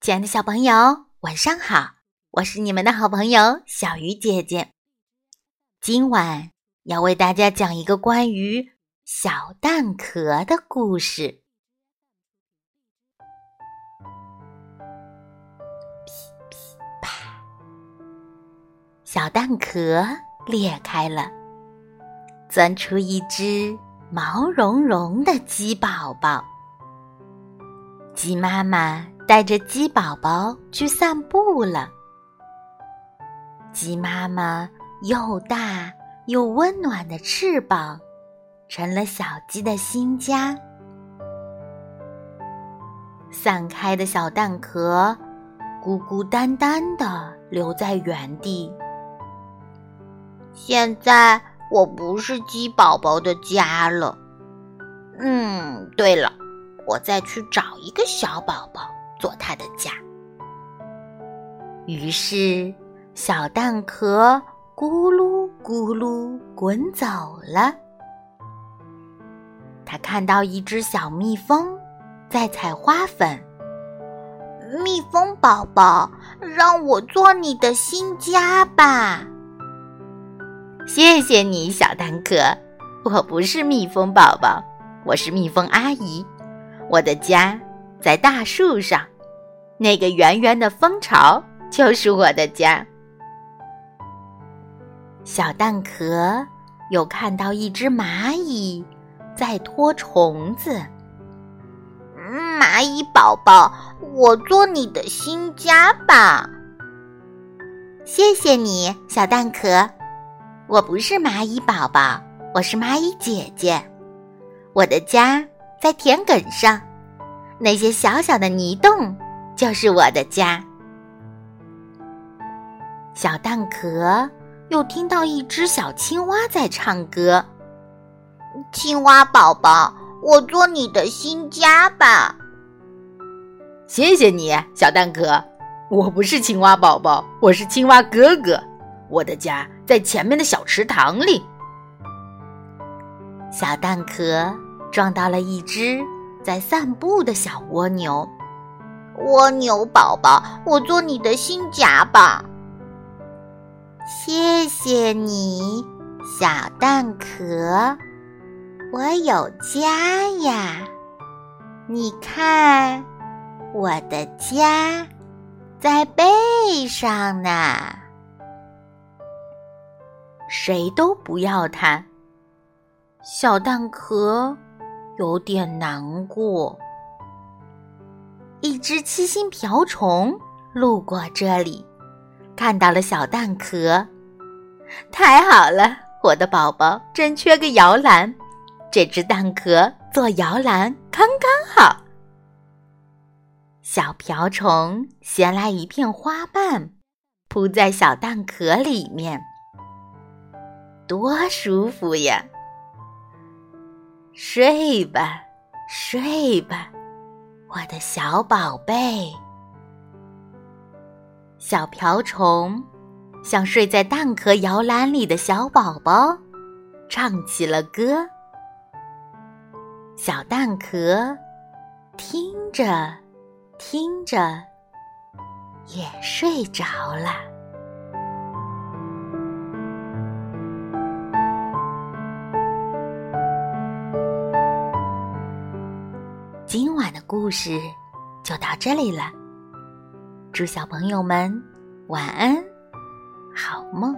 亲爱的小朋友，晚上好！我是你们的好朋友小鱼姐姐。今晚要为大家讲一个关于小蛋壳的故事。啪！小蛋壳裂开了，钻出一只毛茸茸的鸡宝宝。鸡妈妈。带着鸡宝宝去散步了。鸡妈妈又大又温暖的翅膀，成了小鸡的新家。散开的小蛋壳孤孤单单的留在原地。现在我不是鸡宝宝的家了。嗯，对了，我再去找一个小宝宝。做他的家。于是，小蛋壳咕噜咕噜滚走了。他看到一只小蜜蜂在采花粉。蜜蜂宝宝，让我做你的新家吧。谢谢你，小蛋壳。我不是蜜蜂宝宝，我是蜜蜂阿姨。我的家在大树上。那个圆圆的蜂巢就是我的家。小蛋壳又看到一只蚂蚁在拖虫子。蚂蚁宝宝，我做你的新家吧。谢谢你，小蛋壳。我不是蚂蚁宝宝，我是蚂蚁姐姐。我的家在田埂上，那些小小的泥洞。就是我的家。小蛋壳又听到一只小青蛙在唱歌。青蛙宝宝，我做你的新家吧。谢谢你，小蛋壳。我不是青蛙宝宝，我是青蛙哥哥。我的家在前面的小池塘里。小蛋壳撞到了一只在散步的小蜗牛。蜗牛宝宝，我做你的新家吧。谢谢你，小蛋壳，我有家呀。你看，我的家在背上呢。谁都不要它，小蛋壳有点难过。一只七星瓢虫路过这里，看到了小蛋壳。太好了，我的宝宝正缺个摇篮，这只蛋壳做摇篮刚刚好。小瓢虫衔来一片花瓣，铺在小蛋壳里面，多舒服呀！睡吧，睡吧。我的小宝贝，小瓢虫像睡在蛋壳摇篮里的小宝宝唱起了歌。小蛋壳听着听着也睡着了。故事就到这里了，祝小朋友们晚安，好梦。